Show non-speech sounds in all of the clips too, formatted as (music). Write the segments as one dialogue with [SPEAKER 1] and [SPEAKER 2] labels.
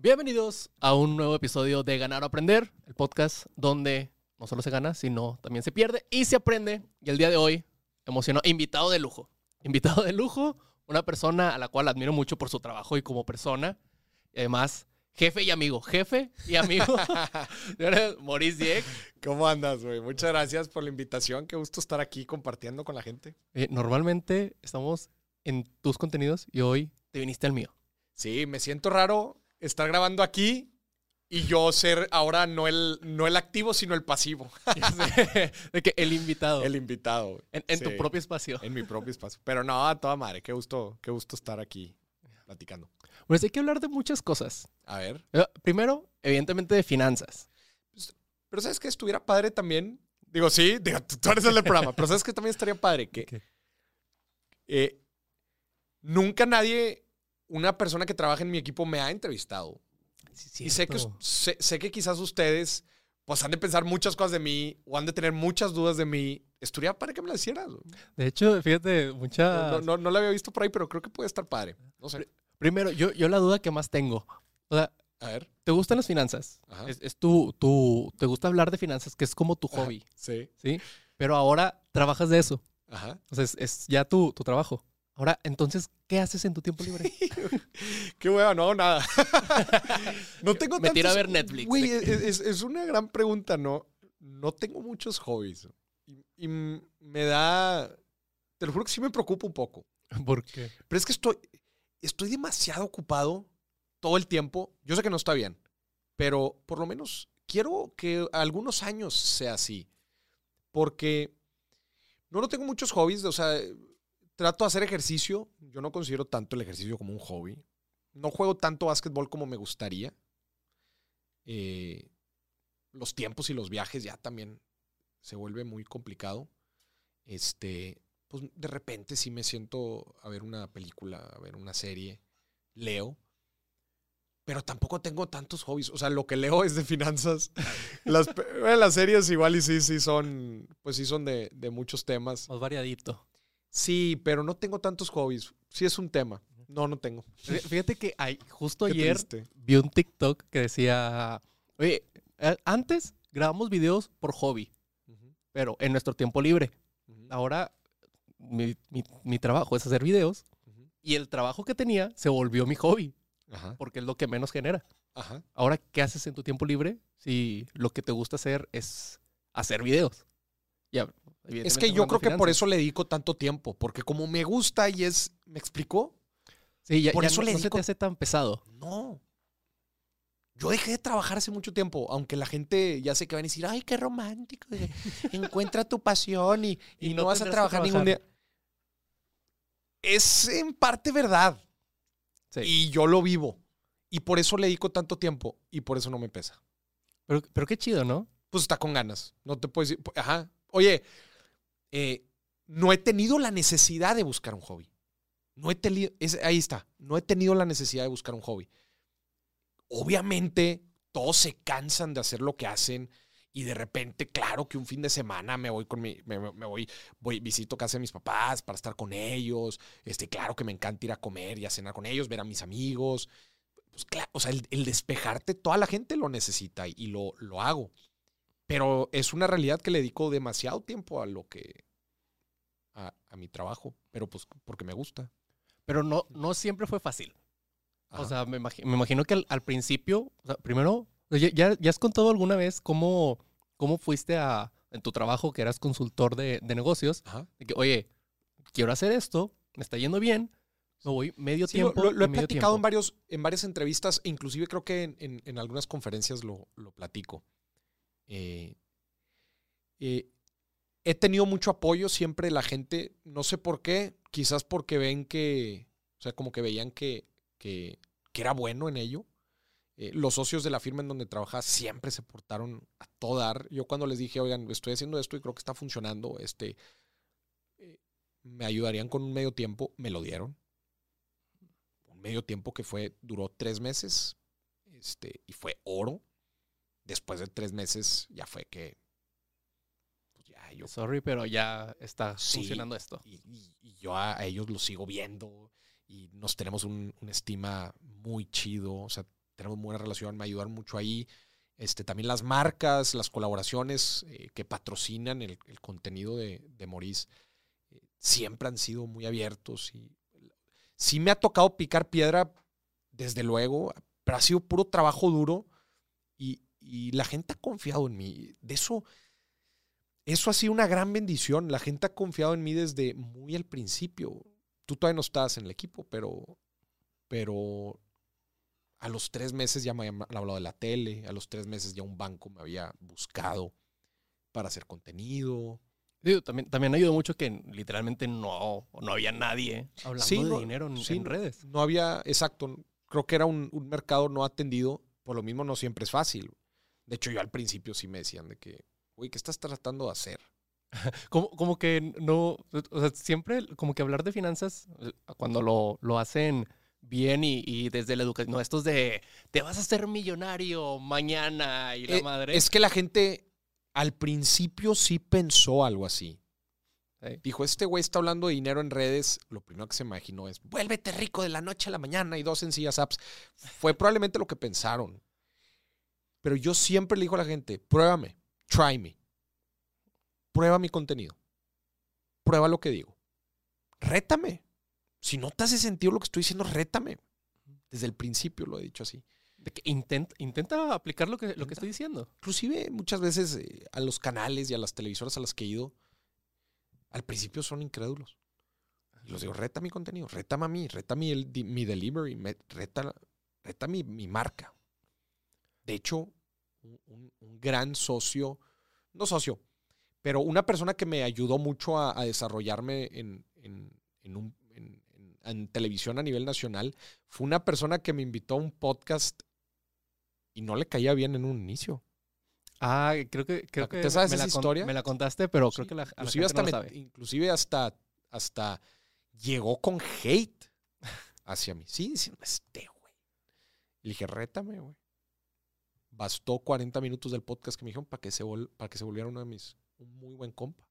[SPEAKER 1] Bienvenidos a un nuevo episodio de Ganar o Aprender, el podcast donde no solo se gana, sino también se pierde y se aprende. Y el día de hoy, emocionó, invitado de lujo. Invitado de lujo, una persona a la cual admiro mucho por su trabajo y como persona. Y además, jefe y amigo. Jefe y amigo. (laughs) Maurice Dieck.
[SPEAKER 2] ¿Cómo andas, güey? Muchas gracias por la invitación. Qué gusto estar aquí compartiendo con la gente.
[SPEAKER 1] Eh, normalmente estamos en tus contenidos y hoy te viniste al mío.
[SPEAKER 2] Sí, me siento raro estar grabando aquí y yo ser ahora no el, no el activo, sino el pasivo. (laughs) (laughs)
[SPEAKER 1] de que el invitado.
[SPEAKER 2] El invitado.
[SPEAKER 1] En, en tu propio espacio.
[SPEAKER 2] En mi propio espacio. Pero no, a toda madre. Qué gusto, qué gusto estar aquí platicando.
[SPEAKER 1] Pues hay que hablar de muchas cosas.
[SPEAKER 2] A ver.
[SPEAKER 1] Eh, primero, evidentemente, de finanzas.
[SPEAKER 2] Pues, pero ¿sabes que Estuviera padre también. Digo, sí, digo, tú eres el del programa. pero ¿sabes que También estaría padre que... (laughs) Eh, nunca nadie, una persona que trabaja en mi equipo me ha entrevistado. y sé que, sé, que quizás ustedes pues han de pensar muchas cosas de mí o han de tener muchas dudas de mí. Estaría padre que me las hicieras.
[SPEAKER 1] De hecho, fíjate, mucha...
[SPEAKER 2] No, no, no, la había visto por ahí, pero creo que puede estar padre. No sé.
[SPEAKER 1] Primero, yo, yo la duda que más tengo. O sea,
[SPEAKER 2] a ver.
[SPEAKER 1] ¿Te gustan las finanzas? Es, es tu, tu, te gusta hablar de finanzas, que es como tu hobby.
[SPEAKER 2] sí.
[SPEAKER 1] Sí. Pero ahora trabajas de eso.
[SPEAKER 2] Ajá.
[SPEAKER 1] O sea, es, es ya tu, tu trabajo. Ahora, entonces, ¿qué haces en tu tiempo libre? (laughs)
[SPEAKER 2] Qué hueva, no, nada. (laughs) no tengo
[SPEAKER 1] Me tira a ver Netflix.
[SPEAKER 2] Güey, es, es, una gran pregunta, ¿no? No tengo muchos hobbies. Y, y, me da. Te lo juro que sí me preocupa un poco.
[SPEAKER 1] ¿Por qué?
[SPEAKER 2] Pero es que estoy estoy demasiado ocupado todo el tiempo. Yo sé que no está bien, pero por lo menos quiero que algunos años sea así. Porque no, no tengo muchos hobbies, o sea, trato de hacer ejercicio. Yo no considero tanto el ejercicio como un hobby. No juego tanto básquetbol como me gustaría. Eh, los tiempos y los viajes ya también se vuelve muy complicado. Este, pues de repente sí me siento a ver una película, a ver una serie, leo, pero tampoco tengo tantos hobbies. O sea, lo que leo es de finanzas. (laughs) Las, las series igual y sí, sí son, pues sí son de, de, muchos temas.
[SPEAKER 1] Más variadito.
[SPEAKER 2] Sí, pero no tengo tantos hobbies. Sí es un tema. No, no tengo.
[SPEAKER 1] Fíjate que hay, justo ayer vi un TikTok que decía, oye, antes grabamos videos por hobby, pero en nuestro tiempo libre. Ahora mi, mi, trabajo es hacer videos y el trabajo que tenía se volvió mi hobby. Porque es lo que menos genera. Ahora, ¿qué haces en tu tiempo libre si lo que te gusta hacer es hacer videos?
[SPEAKER 2] Ya, es que yo creo que por eso le dedico tanto tiempo, porque como me gusta y es, ¿me explicó?
[SPEAKER 1] Sí, ya, por eso no, le dedico... se te hace tan pesado.
[SPEAKER 2] No. Yo dejé de trabajar hace mucho tiempo, aunque la gente ya sé que van a decir, ay, qué romántico, (laughs) encuentra tu pasión y, y, no, vas a trabajar, ningún día. Es en parte verdad. Y yo lo vivo. Y por eso le dedico tanto tiempo y por eso no me pesa.
[SPEAKER 1] Pero, pero qué chido, ¿no?
[SPEAKER 2] Pues está con ganas. No te puedes decir, ajá. Oye, eh, no he tenido la necesidad de buscar un hobby. No he tenido, ahí está, no he tenido la necesidad de buscar un hobby. Obviamente, todos se cansan de hacer lo que hacen y de repente, claro que un fin de semana me voy con mi, me, voy, voy, visito casa de mis papás para estar con ellos. Este, claro que me encanta ir a comer y a cenar con ellos, ver a mis amigos. Pues o sea, el, despejarte, toda la gente lo necesita y, lo, lo hago. Pero es una realidad que le dedico demasiado tiempo a lo que, a, mi trabajo, pero pues porque me gusta.
[SPEAKER 1] Pero no, no siempre fue fácil. O sea, me, imagino, que al, principio, primero, ya, ya, has contado alguna vez cómo, cómo fuiste a, en tu trabajo, que eras consultor de, negocios, de que, oye, quiero hacer esto, me está yendo bien, me voy medio tiempo.
[SPEAKER 2] Lo, he platicado en, varios, en varias entrevistas, inclusive creo que en, algunas conferencias lo, platico. Eh, eh, he tenido mucho apoyo siempre la gente, no sé por qué, quizás porque ven que, o sea, como que veían que que, era bueno en ello. Eh, los socios de la firma en donde trabajaba siempre se portaron a todo dar. Yo cuando les dije, oigan, estoy haciendo esto y creo que está funcionando, este, me ayudarían con un medio tiempo, me lo dieron. Un medio tiempo que fue, duró tres meses, este, y fue oro. Después de tres meses ya fue que
[SPEAKER 1] pues ya yo. Sorry, pero ya está funcionando esto.
[SPEAKER 2] Y, y, yo a, ellos los sigo viendo y nos tenemos un, estima muy chido. O sea, tenemos buena relación, me ayudaron mucho ahí. Este, también las marcas, las colaboraciones eh, que patrocinan el, contenido de, de Maurice eh, siempre han sido muy abiertos y sí me ha tocado picar piedra, desde luego, pero ha sido puro trabajo duro y, la gente ha confiado en mí. De eso, eso ha sido una gran bendición. La gente ha confiado en mí desde muy al principio. Tú todavía no estabas en el equipo, pero, pero a los tres meses ya me habían hablado de la tele, a los tres meses ya un banco me había buscado para hacer contenido.
[SPEAKER 1] también, también ayudó mucho que literalmente no, no había nadie hablando de dinero en, redes.
[SPEAKER 2] No había, exacto, creo que era un, un, mercado no atendido, por lo mismo no siempre es fácil. De hecho, yo al principio sí me decían de que, Uy, ¿qué estás tratando de hacer? (laughs)
[SPEAKER 1] como, como que no, o sea, siempre como que hablar de finanzas, eh, cuando lo, lo hacen bien y, desde la educación, no, estos de, te vas a hacer millonario mañana y la
[SPEAKER 2] eh,
[SPEAKER 1] madre.
[SPEAKER 2] Es que la gente al principio sí pensó algo así. Dijo, este güey está hablando de dinero en redes. Lo primero que se imaginó es, vuélvete rico de la noche a la mañana y dos sencillas apps. Fue probablemente lo que pensaron. Pero yo siempre le digo a la gente, pruébame. Try me. Prueba mi contenido. Prueba lo que digo. Rétame. Si no te hace sentido lo que estoy diciendo, rétame. Desde el principio lo he dicho así.
[SPEAKER 1] De que intenta, intenta aplicar lo que, lo que estoy diciendo.
[SPEAKER 2] Inclusive muchas veces eh, a los canales y a las televisoras a las que he ido, al principio son incrédulos. Y los digo, reta mi contenido, rétame a mí, reta mi, mi delivery, reta, reta mi, mi marca. De hecho, un, gran socio, no socio, pero una persona que me ayudó mucho a, desarrollarme en, televisión a nivel nacional, fue una persona que me invitó a un podcast y no le caía bien en un inicio.
[SPEAKER 1] Ah, creo que creo
[SPEAKER 2] ¿Te sabes esa historia?
[SPEAKER 1] Me la contaste, pero creo que la,
[SPEAKER 2] inclusive hasta inclusive hasta hasta llegó con hate hacia mí. Sí, diciendo, este güey. Le dije, rétame, güey bastó 40 minutos del podcast que me dijeron para que se, para que se volviera uno de mis, un muy buen compa.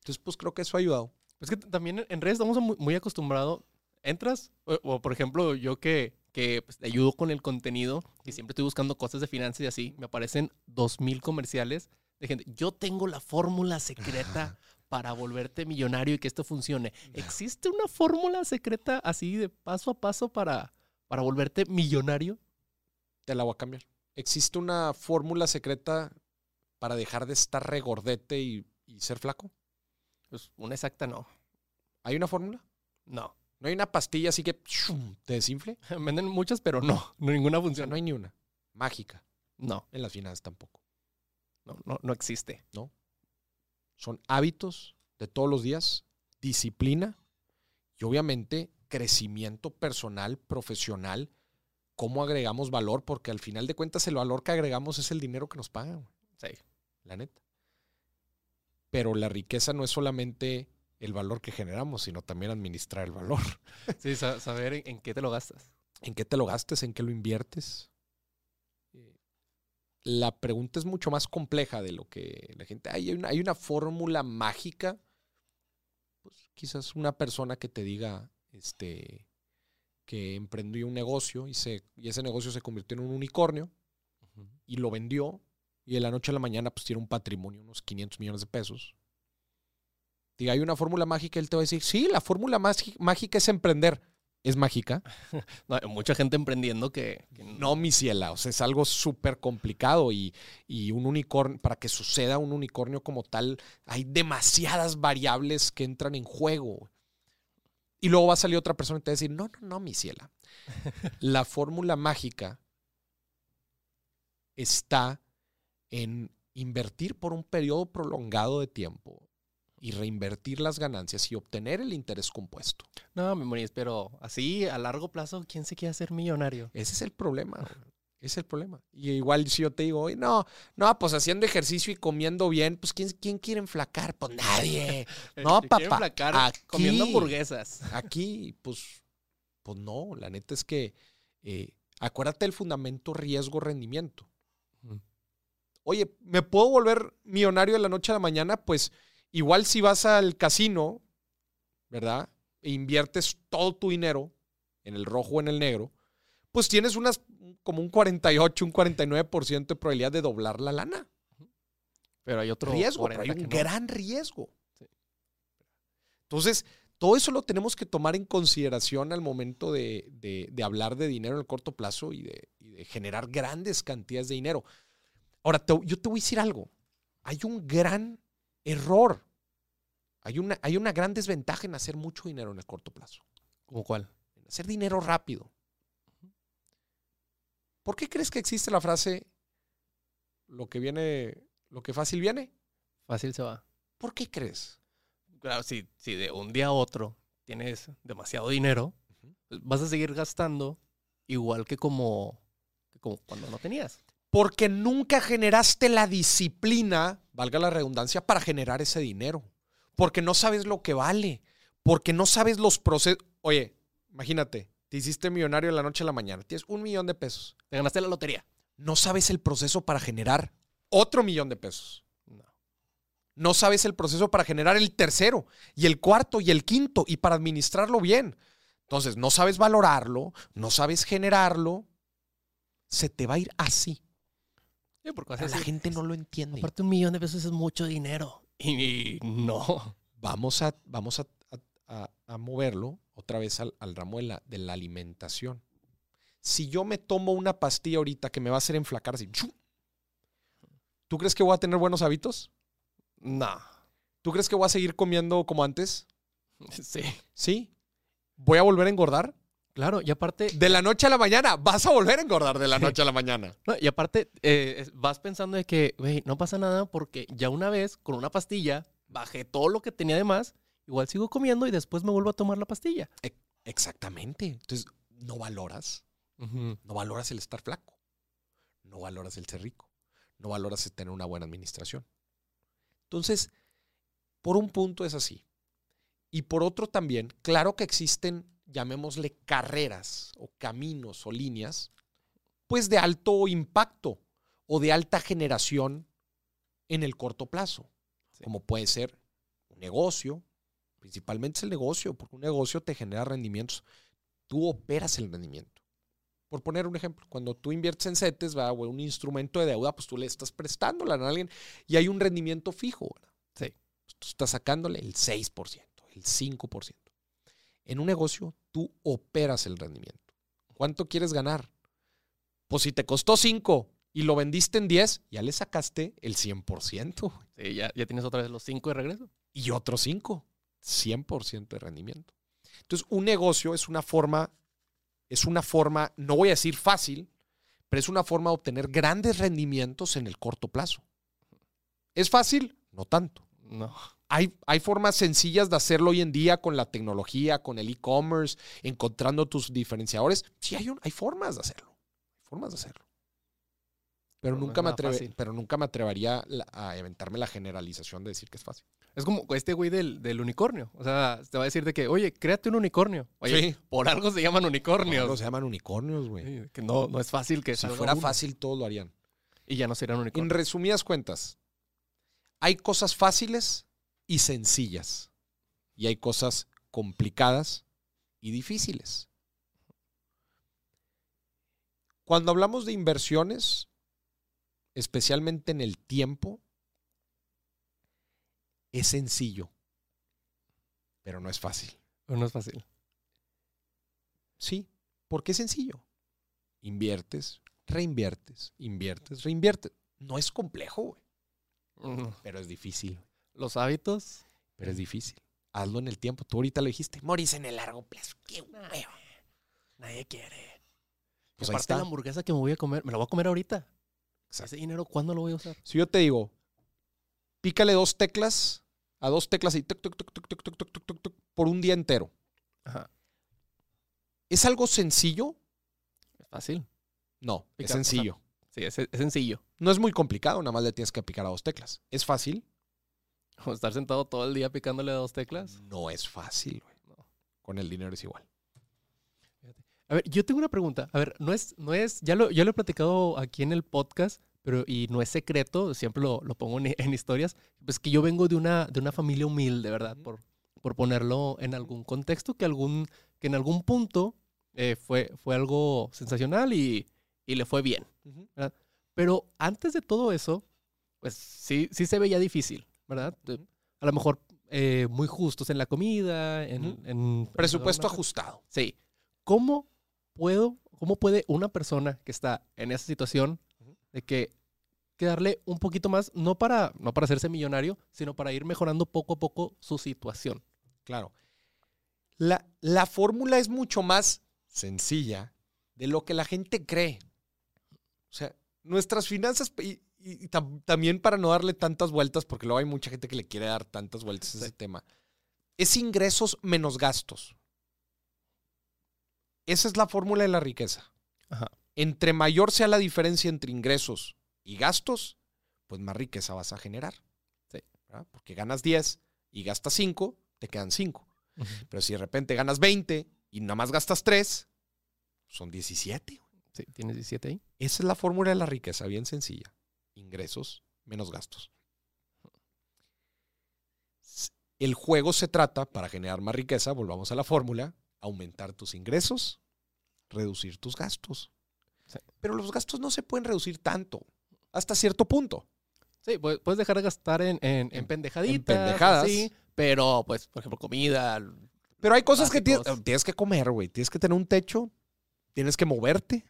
[SPEAKER 2] Entonces, pues creo que eso ha ayudado.
[SPEAKER 1] Es que también en redes estamos muy, acostumbrados. Entras, o, por ejemplo, yo que, que pues, ayudo con el contenido y siempre estoy buscando cosas de finanzas y así, me aparecen 2000 comerciales de gente. Yo tengo la fórmula secreta para volverte millonario y que esto funcione. ¿Existe una fórmula secreta así de paso a paso para, para volverte millonario?
[SPEAKER 2] Te la voy a cambiar. ¿Existe una fórmula secreta para dejar de estar regordete y, ser flaco?
[SPEAKER 1] Pues una exacta no.
[SPEAKER 2] ¿Hay una fórmula?
[SPEAKER 1] No.
[SPEAKER 2] ¿No hay una pastilla así que te desinfle? (laughs)
[SPEAKER 1] Venden muchas, pero no, no ninguna funciona.
[SPEAKER 2] no hay ni una. Mágica.
[SPEAKER 1] No.
[SPEAKER 2] En las finanzas tampoco.
[SPEAKER 1] No, no, no existe.
[SPEAKER 2] No. Son hábitos de todos los días, disciplina y obviamente crecimiento personal, profesional cómo agregamos valor, porque al final de cuentas el valor que agregamos es el dinero que nos pagan.
[SPEAKER 1] Sí.
[SPEAKER 2] La neta. Pero la riqueza no es solamente el valor que generamos, sino también administrar el valor. (laughs)
[SPEAKER 1] Sí, saber en, qué te lo gastas.
[SPEAKER 2] En qué te lo gastes, en qué lo inviertes. La pregunta es mucho más compleja de lo que la gente. Hay una, hay una fórmula mágica. Pues quizás una persona que te diga, este, que emprendió un negocio y, se, y ese negocio se convirtió en un unicornio y lo vendió y de la noche a la mañana pues tiene un patrimonio, unos 500 millones de pesos. Diga, hay una fórmula mágica, él te va a decir, sí, la fórmula mágica es emprender. ¿Es mágica? (laughs)
[SPEAKER 1] hay mucha gente emprendiendo que,
[SPEAKER 2] No, mi ciela, o sea, es algo súper complicado y, y un unicornio, para que suceda un unicornio como tal, hay demasiadas variables que entran en juego. Y luego va a salir otra persona y te va a decir, no, no, no, mi ciela. (laughs) La fórmula mágica está en invertir por un periodo prolongado de tiempo y reinvertir las ganancias y obtener el interés compuesto.
[SPEAKER 1] No, me pero así a largo plazo, ¿quién se quiere hacer millonario?
[SPEAKER 2] Ese es el problema. Es el problema. Y igual si yo te digo, no, no, pues haciendo ejercicio y comiendo bien, pues ¿quién, quién quiere enflacar? Pues nadie. (laughs) (laughs) No, papá.
[SPEAKER 1] aquí, comiendo hamburguesas. (laughs)
[SPEAKER 2] Aquí, pues, pues no, la neta es que eh, acuérdate del fundamento riesgo-rendimiento. Oye, ¿me puedo volver millonario de la noche a la mañana? Pues igual si vas al casino, ¿verdad? E inviertes todo tu dinero en el rojo o en el negro, pues tienes unas como un 48, un 49% de probabilidad de doblar la lana.
[SPEAKER 1] Pero hay otro
[SPEAKER 2] riesgo, hay un gran riesgo. Entonces, todo eso lo tenemos que tomar en consideración al momento de, hablar de dinero en el corto plazo y de, generar grandes cantidades de dinero. Ahora, yo te voy a decir algo. Hay un gran error. Hay una, hay una gran desventaja en hacer mucho dinero en el corto plazo.
[SPEAKER 1] ¿Cómo cuál?
[SPEAKER 2] En hacer dinero rápido. ¿Por qué crees que existe la frase lo que viene, lo que fácil viene?
[SPEAKER 1] Fácil se va.
[SPEAKER 2] ¿Por qué crees?
[SPEAKER 1] Claro, si, si de un día a otro tienes demasiado dinero, pues vas a seguir gastando igual que como, que como cuando no tenías.
[SPEAKER 2] Porque nunca generaste la disciplina, valga la redundancia, para generar ese dinero. Porque no sabes lo que vale. Porque no sabes los procesos. Oye, imagínate, te hiciste millonario de la noche a la mañana. Tienes un millón de pesos.
[SPEAKER 1] Te ganaste la lotería.
[SPEAKER 2] No sabes el proceso para generar otro millón de pesos. No. No sabes el proceso para generar el tercero y el cuarto y el quinto y para administrarlo bien. Entonces, no sabes valorarlo, no sabes generarlo. Se te va a ir así.
[SPEAKER 1] Sí, porque
[SPEAKER 2] la gente no lo entiende.
[SPEAKER 1] Aparte, un millón de pesos es mucho dinero. Y no.
[SPEAKER 2] Vamos a, vamos a a, moverlo otra vez al, ramo de la, de la, alimentación. Si yo me tomo una pastilla ahorita que me va a hacer enflacar así, ¿tú crees que voy a tener buenos hábitos?
[SPEAKER 1] No.
[SPEAKER 2] ¿Tú crees que voy a seguir comiendo como antes? (laughs)
[SPEAKER 1] Sí.
[SPEAKER 2] ¿Sí? ¿Voy a volver a engordar?
[SPEAKER 1] Claro, y aparte...
[SPEAKER 2] De la noche a la mañana, vas a volver a engordar de la noche a la mañana. (laughs)
[SPEAKER 1] y aparte, eh, vas pensando de que, güey, no pasa nada porque ya una vez con una pastilla bajé todo lo que tenía de más igual sigo comiendo y después me vuelvo a tomar la pastilla.
[SPEAKER 2] E, exactamente. Entonces, no valoras. No valoras el estar flaco. No valoras el ser rico. No valoras el tener una buena administración. Entonces, por un punto es así. Y por otro también, claro que existen, llamémosle carreras o caminos o líneas, pues de alto impacto o de alta generación en el corto plazo, como puede ser un negocio, Principalmente es el negocio, porque un negocio te genera rendimientos. Tú operas el rendimiento. Por poner un ejemplo, cuando tú inviertes en CETES, o un instrumento de deuda, pues tú le estás prestándola a alguien y hay un rendimiento fijo.
[SPEAKER 1] Sí.
[SPEAKER 2] Pues tú estás sacándole el 6%, el 5%. En un negocio, tú operas el rendimiento. ¿Cuánto quieres ganar? Pues si te costó 5 y lo vendiste en 10, ya le sacaste el 100%.
[SPEAKER 1] Sí, ya, ya tienes otra vez los 5 de regreso.
[SPEAKER 2] Y otros 5. 100% de rendimiento. Entonces, un negocio es una forma, es una forma, no voy a decir fácil, pero es una forma de obtener grandes rendimientos en el corto plazo. ¿Es fácil? No tanto.
[SPEAKER 1] No.
[SPEAKER 2] Hay, hay formas sencillas de hacerlo hoy en día con la tecnología, con el e-commerce, encontrando tus diferenciadores. Sí, hay, hay formas de hacerlo. Hay formas de hacerlo. Pero, nunca, me pero nunca me atrevería a inventarme la generalización de decir que es fácil.
[SPEAKER 1] Es como este güey del, del, unicornio. O sea, te va a decir de que, oye, créate un unicornio. Oye, por algo se llaman unicornios. Por algo
[SPEAKER 2] se llaman unicornios, güey.
[SPEAKER 1] que no, no es fácil que
[SPEAKER 2] Si fuera fácil, todos lo harían.
[SPEAKER 1] Y ya no serían unicornios.
[SPEAKER 2] En resumidas cuentas, hay cosas fáciles y sencillas. Y hay cosas complicadas y difíciles. Cuando hablamos de inversiones, especialmente en el tiempo, es sencillo, pero no es fácil.
[SPEAKER 1] No es fácil.
[SPEAKER 2] Sí, porque es sencillo. Inviertes, reinviertes, inviertes, reinviertes. No es complejo, güey. Pero es difícil.
[SPEAKER 1] Los hábitos.
[SPEAKER 2] Pero es difícil. Hazlo en el tiempo. Tú ahorita lo dijiste. Morís en el largo plazo. Qué
[SPEAKER 1] Nadie quiere. Pues aparte la hamburguesa que me voy a comer, me la voy a comer ahorita. Ese dinero, ¿cuándo lo voy a usar?
[SPEAKER 2] Si yo te digo, pícale dos teclas, a dos teclas y por un día entero. ¿Es algo sencillo?
[SPEAKER 1] Es fácil.
[SPEAKER 2] No, es sencillo.
[SPEAKER 1] sí, es, sencillo.
[SPEAKER 2] No es muy complicado, nada más le tienes que picar a dos teclas. ¿Es fácil?
[SPEAKER 1] ¿O estar sentado todo el día picándole a dos teclas?
[SPEAKER 2] No es fácil, güey. Con el dinero es igual.
[SPEAKER 1] A ver, yo tengo una pregunta. A ver, no es, no es, ya lo, ya lo he platicado aquí en el podcast, pero y no es secreto, siempre lo, lo pongo (laughs) en, historias, pues que yo vengo de una, de una familia humilde, ¿verdad? Por, por ponerlo en algún contexto, que, algún, que en algún punto eh, fue, fue algo sensacional y, le fue bien. Pero antes de todo eso, pues sí, sí se veía difícil, ¿verdad? A lo mejor eh, muy justos en la comida, en...
[SPEAKER 2] Presupuesto ajustado.
[SPEAKER 1] Sí. ¿Cómo puedo, cómo puede una persona que está en esa situación de que, que, darle un poquito más, no para, no para hacerse millonario, sino para ir mejorando poco a poco su situación?
[SPEAKER 2] Claro. La, la fórmula es mucho más sencilla de lo que la gente cree. O sea, nuestras finanzas, y, también para no darle tantas vueltas, porque luego hay mucha gente que le quiere dar tantas vueltas a ese tema, es ingresos menos gastos. Esa es la fórmula de la riqueza. Entre mayor sea la diferencia entre ingresos y gastos, pues más riqueza vas a generar. Porque ganas 10 y gastas 5, te quedan 5. Pero si de repente ganas 20 y nada más gastas 3, son 17.
[SPEAKER 1] Sí, tienes 17 ahí.
[SPEAKER 2] Esa es la fórmula de la riqueza, bien sencilla. Ingresos menos gastos. El juego se trata, para generar más riqueza, volvamos a la fórmula, aumentar tus ingresos, reducir tus gastos. Pero los gastos no se pueden reducir tanto, hasta cierto punto.
[SPEAKER 1] Sí, puedes dejar de gastar en, en, en pendejaditas. En pendejadas. Sí, pero, pues, por ejemplo, comida.
[SPEAKER 2] Pero hay cosas que tienes, tienes que comer, güey. Tienes que tener un techo, tienes que moverte.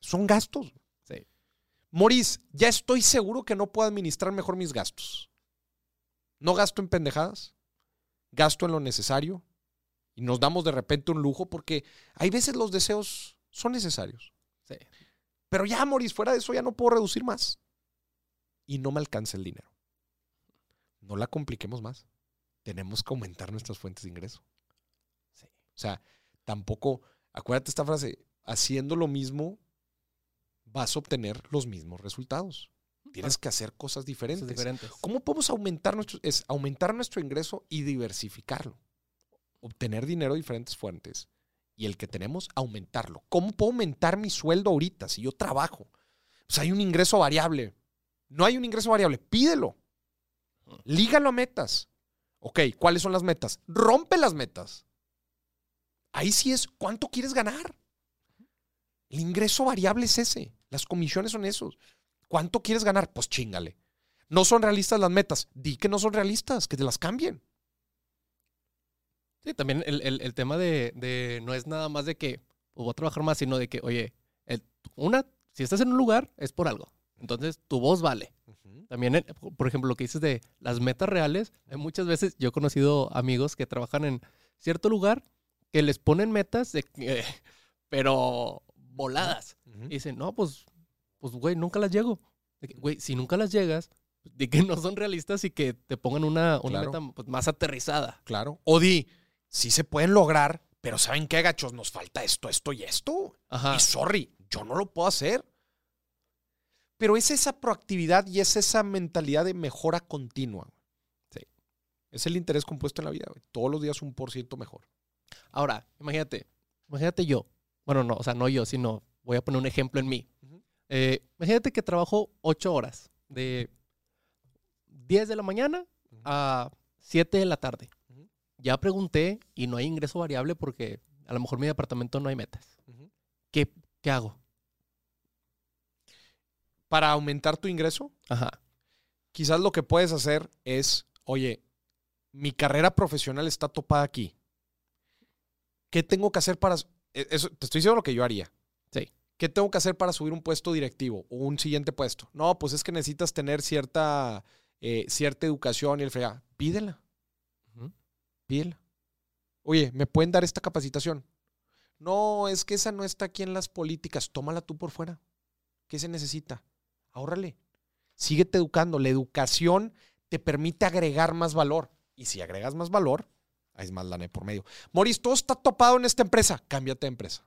[SPEAKER 2] Son gastos. Sí. Moris, ya estoy seguro que no puedo administrar mejor mis gastos. No gasto en pendejadas, gasto en lo necesario y nos damos de repente un lujo porque hay veces los deseos son necesarios. Sí. Pero ya, Moris, fuera de eso ya no puedo reducir más. Y no me alcanza el dinero. No la compliquemos más. Tenemos que aumentar nuestras fuentes de ingreso. Sí. O sea, tampoco Acuérdate esta frase, haciendo lo mismo vas a obtener los mismos resultados. Tienes que hacer cosas diferentes. diferentes. ¿Cómo podemos aumentar nuestro, es aumentar nuestro ingreso y diversificarlo? Obtener dinero de diferentes fuentes y el que tenemos, aumentarlo. ¿Cómo puedo aumentar mi sueldo ahorita si yo trabajo? Sea, hay un ingreso variable. No hay un ingreso variable, pídelo. Lígalo a metas. Ok, ¿cuáles son las metas? Rompe las metas. Ahí sí es cuánto quieres ganar. El ingreso variable es ese. Las comisiones son esos. ¿Cuánto quieres ganar? Pues chingale. No son realistas las metas. Di que no son realistas, que te las cambien.
[SPEAKER 1] Sí, también el, tema de, no es nada más de que pues, voy a trabajar más, sino de que, oye, una, si estás en un lugar, es por algo. Entonces, tu voz vale. También, eh, por ejemplo, lo que dices de las metas reales, hay muchas veces, yo he conocido amigos que trabajan en cierto lugar que les ponen metas, de, (laughs) pero voladas. Y dicen, no, pues, pues, güey, nunca las llego. Güey, si nunca las llegas, de que no son realistas y que te pongan una, una meta pues, más aterrizada.
[SPEAKER 2] Claro. O di, sí se pueden lograr, pero ¿saben qué, gachos? Nos falta esto, esto y esto. Y sorry, yo no lo puedo hacer. Pero es esa proactividad y es esa mentalidad de mejora continua. Sí. Es el interés compuesto en la vida. Todos los días un por ciento mejor.
[SPEAKER 1] Ahora, imagínate, imagínate yo. Bueno, no, o sea, no yo, sino voy a poner un ejemplo en mí. Eh, imagínate que trabajo ocho horas, de 10 de la mañana a 7 de la tarde. Ya pregunté y no hay ingreso variable porque a lo mejor mi departamento no hay metas. ¿Qué, ¿Qué hago?
[SPEAKER 2] Para aumentar tu ingreso, Ajá. quizás lo que puedes hacer es, oye, mi carrera profesional está topada aquí. ¿Qué tengo que hacer para... E, eso, te estoy diciendo lo que yo haría. Sí. ¿Qué tengo que hacer para subir un puesto directivo o un siguiente puesto? No, pues es que necesitas tener cierta, eh, cierta educación y el frega. Pídela. Pídela. Oye, ¿me pueden dar esta capacitación? No, es que esa no está aquí en las políticas. Tómala tú por fuera. ¿Qué se necesita? Ahórrale. Síguete educando. La educación te permite agregar más valor. Y si agregas más valor, hay más lana por medio. Moris, todo está topado en esta empresa. Cámbiate de empresa.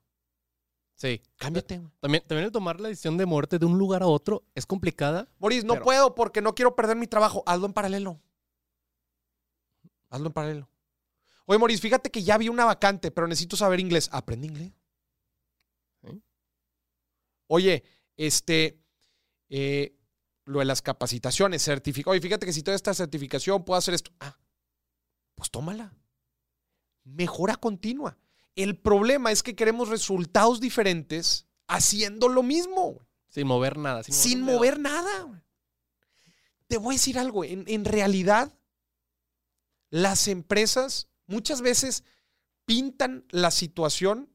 [SPEAKER 1] Sí. Cámbiate. También, también el tomar la decisión de moverte de un lugar a otro es complicada.
[SPEAKER 2] Moris, no puedo porque no quiero perder mi trabajo. Hazlo en paralelo. Hazlo en paralelo. Oye, Moris, fíjate que ya vi una vacante, pero necesito saber inglés. Aprende inglés. Oye, este, eh, lo de las capacitaciones, certificado. Oye, fíjate que si toda esta certificación puedo hacer esto. Ah, pues tómala mejora continua. El problema es que queremos resultados diferentes haciendo lo mismo.
[SPEAKER 1] Sin mover nada.
[SPEAKER 2] Sin, mover, nada. Te voy a decir algo. En, en realidad, las empresas muchas veces pintan la situación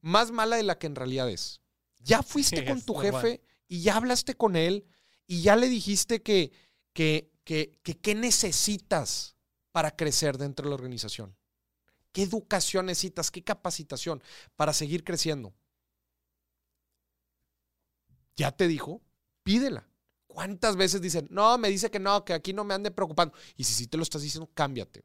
[SPEAKER 2] más mala de la que en realidad es. Ya fuiste con tu jefe y ya hablaste con él y ya le dijiste que, que, que, que qué necesitas para crecer dentro de la organización. ¿Qué educación necesitas? ¿Qué capacitación para seguir creciendo? Ya te dijo, pídela. ¿Cuántas veces dicen, no, me dice que no, que aquí no me ande preocupando? Y si sí te lo estás diciendo, cámbiate.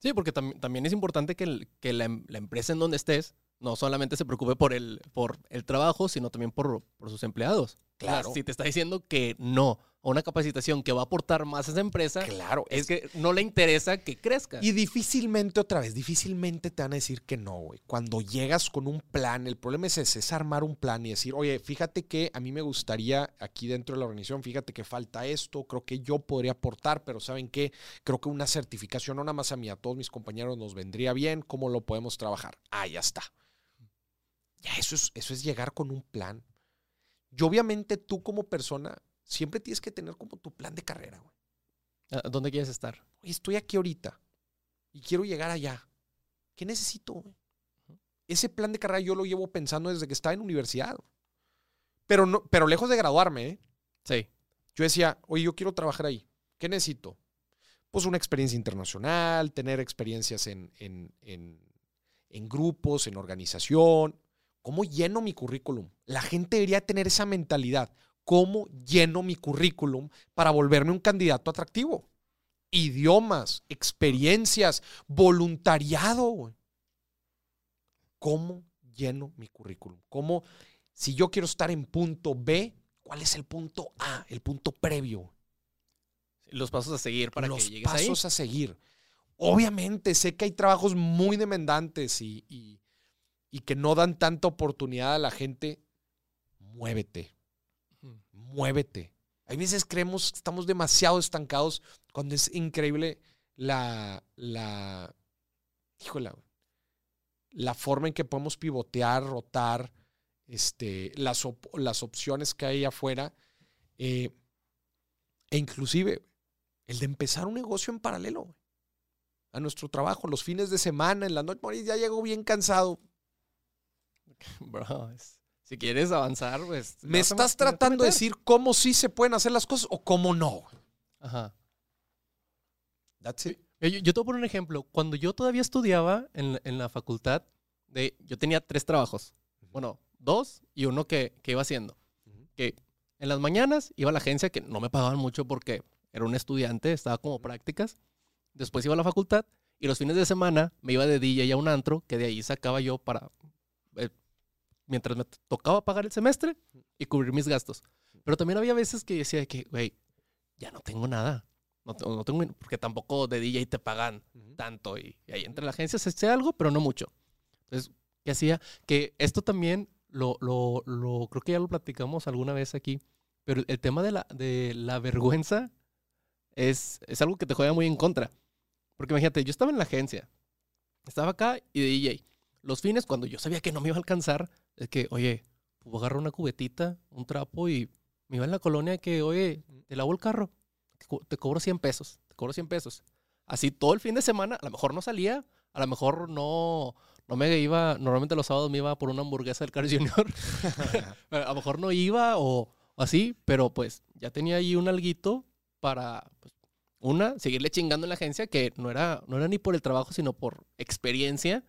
[SPEAKER 1] Sí, porque también es importante que, que la, empresa en donde estés no solamente se preocupe por el, por el trabajo, sino también por sus empleados. Claro. si te está diciendo que no a una capacitación que va a aportar más a esa empresa,
[SPEAKER 2] claro,
[SPEAKER 1] es, que no le interesa que crezca.
[SPEAKER 2] Y difícilmente, otra vez, difícilmente te van a decir que no, güey. Cuando llegas con un plan, el problema es ese, es armar un plan y decir, oye, fíjate que a mí me gustaría aquí dentro de la organización, fíjate que falta esto, creo que yo podría aportar, pero ¿saben qué? Creo que una certificación, no nada más a mí, a todos mis compañeros nos vendría bien, ¿cómo lo podemos trabajar? Ah, ya está. Ya eso es, eso es llegar con un plan. Y obviamente tú como persona siempre tienes que tener como tu plan de carrera, güey.
[SPEAKER 1] ¿Dónde quieres estar?
[SPEAKER 2] estoy aquí ahorita y quiero llegar allá. ¿Qué necesito? Güey? Ese plan de carrera yo lo llevo pensando desde que estaba en universidad. Pero, no, pero lejos de graduarme, ¿eh?
[SPEAKER 1] Sí.
[SPEAKER 2] Yo decía, oye, yo quiero trabajar ahí. ¿Qué necesito? Pues una experiencia internacional, tener experiencias en, en, en, en grupos, en organización, ¿Cómo lleno mi currículum? La gente debería tener esa mentalidad. ¿Cómo lleno mi currículum para volverme un candidato atractivo? Idiomas, experiencias, voluntariado. ¿Cómo lleno mi currículum? ¿Cómo, si yo quiero estar en punto B, cuál es el punto A, el punto previo?
[SPEAKER 1] Los pasos a seguir para
[SPEAKER 2] Los
[SPEAKER 1] que
[SPEAKER 2] llegues Los pasos a seguir. Obviamente, sé que hay trabajos muy demandantes y y que no dan tanta oportunidad a la gente, muévete. Muévete. Hay veces creemos que estamos demasiado estancados cuando es increíble la, la, híjole, la forma en que podemos pivotear, rotar, este, las, las opciones que hay afuera. Eh, e inclusive el de empezar un negocio en paralelo a nuestro trabajo, los fines de semana, en la noche, ya llego bien cansado, (laughs)
[SPEAKER 1] Bro, si quieres avanzar, pues.
[SPEAKER 2] ¿Me estás tratando de decir cómo sí se pueden hacer las cosas o cómo no?
[SPEAKER 1] Ajá.
[SPEAKER 2] That's it.
[SPEAKER 1] Yo, yo, te voy a poner un ejemplo. Cuando yo todavía estudiaba en, en la facultad, de, yo tenía tres trabajos. Bueno, dos y uno que, que iba haciendo. Que en las mañanas iba a la agencia, que no me pagaban mucho porque era un estudiante, estaba como prácticas. Después iba a la facultad y los fines de semana me iba de DJ a un antro, que de ahí sacaba yo para mientras me tocaba pagar el semestre y cubrir mis gastos. Pero también había veces que decía que, güey, ya no tengo nada. No, no, tengo, porque tampoco de DJ te pagan tanto. Y, ahí entre la agencia se hace algo, pero no mucho. Entonces, ¿qué hacía? Que esto también lo, lo, lo, creo que ya lo platicamos alguna vez aquí, pero el tema de la, de la vergüenza es, es algo que te juega muy en contra. Porque imagínate, yo estaba en la agencia, estaba acá y de DJ. Los fines, cuando yo sabía que no me iba a alcanzar, es que, oye, pues agarro una cubetita, un trapo y me iba en la colonia que, oye, te lavo el carro, te cobro 100 pesos, te cobro 100 pesos. Así todo el fin de semana, a lo mejor no salía, a lo mejor no, no me iba, normalmente los sábados me iba por una hamburguesa del Carl Jr. (laughs) (laughs) a lo mejor no iba o, así, pero pues ya tenía ahí un alguito para, pues, una, seguirle chingando en la agencia, que no era, no era ni por el trabajo, sino por experiencia.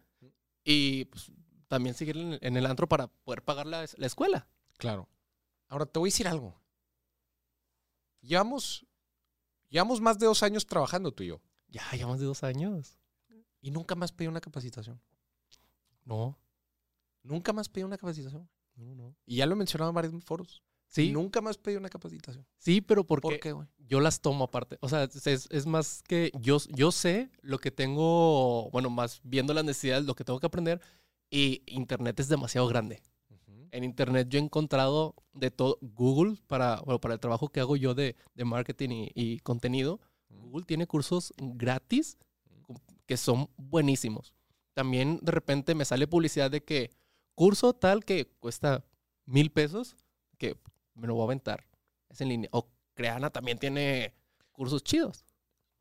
[SPEAKER 1] Y pues, también seguir en, el antro para poder pagar la, la, escuela.
[SPEAKER 2] Claro. Ahora te voy a decir algo. Llevamos, llevamos más de dos años trabajando tú y yo.
[SPEAKER 1] Ya, ya más de dos años.
[SPEAKER 2] Y nunca más pedí una capacitación.
[SPEAKER 1] No.
[SPEAKER 2] Nunca más pedí una capacitación.
[SPEAKER 1] No, no.
[SPEAKER 2] Y ya lo he mencionado en varios foros.
[SPEAKER 1] Sí.
[SPEAKER 2] Nunca más pedí una capacitación.
[SPEAKER 1] Sí, pero porque
[SPEAKER 2] ¿Por qué,
[SPEAKER 1] yo las tomo aparte. O sea, es, es, más que yo, yo sé lo que tengo, bueno, más viendo las necesidades, lo que tengo que aprender, y Internet es demasiado grande. En Internet yo he encontrado de todo, Google, para, bueno, para el trabajo que hago yo de, de marketing y, contenido, Google tiene cursos gratis que son buenísimos. también de repente me sale publicidad de que curso tal que cuesta mil pesos, que me lo voy a aventar. Es en línea. O Creana también tiene cursos chidos.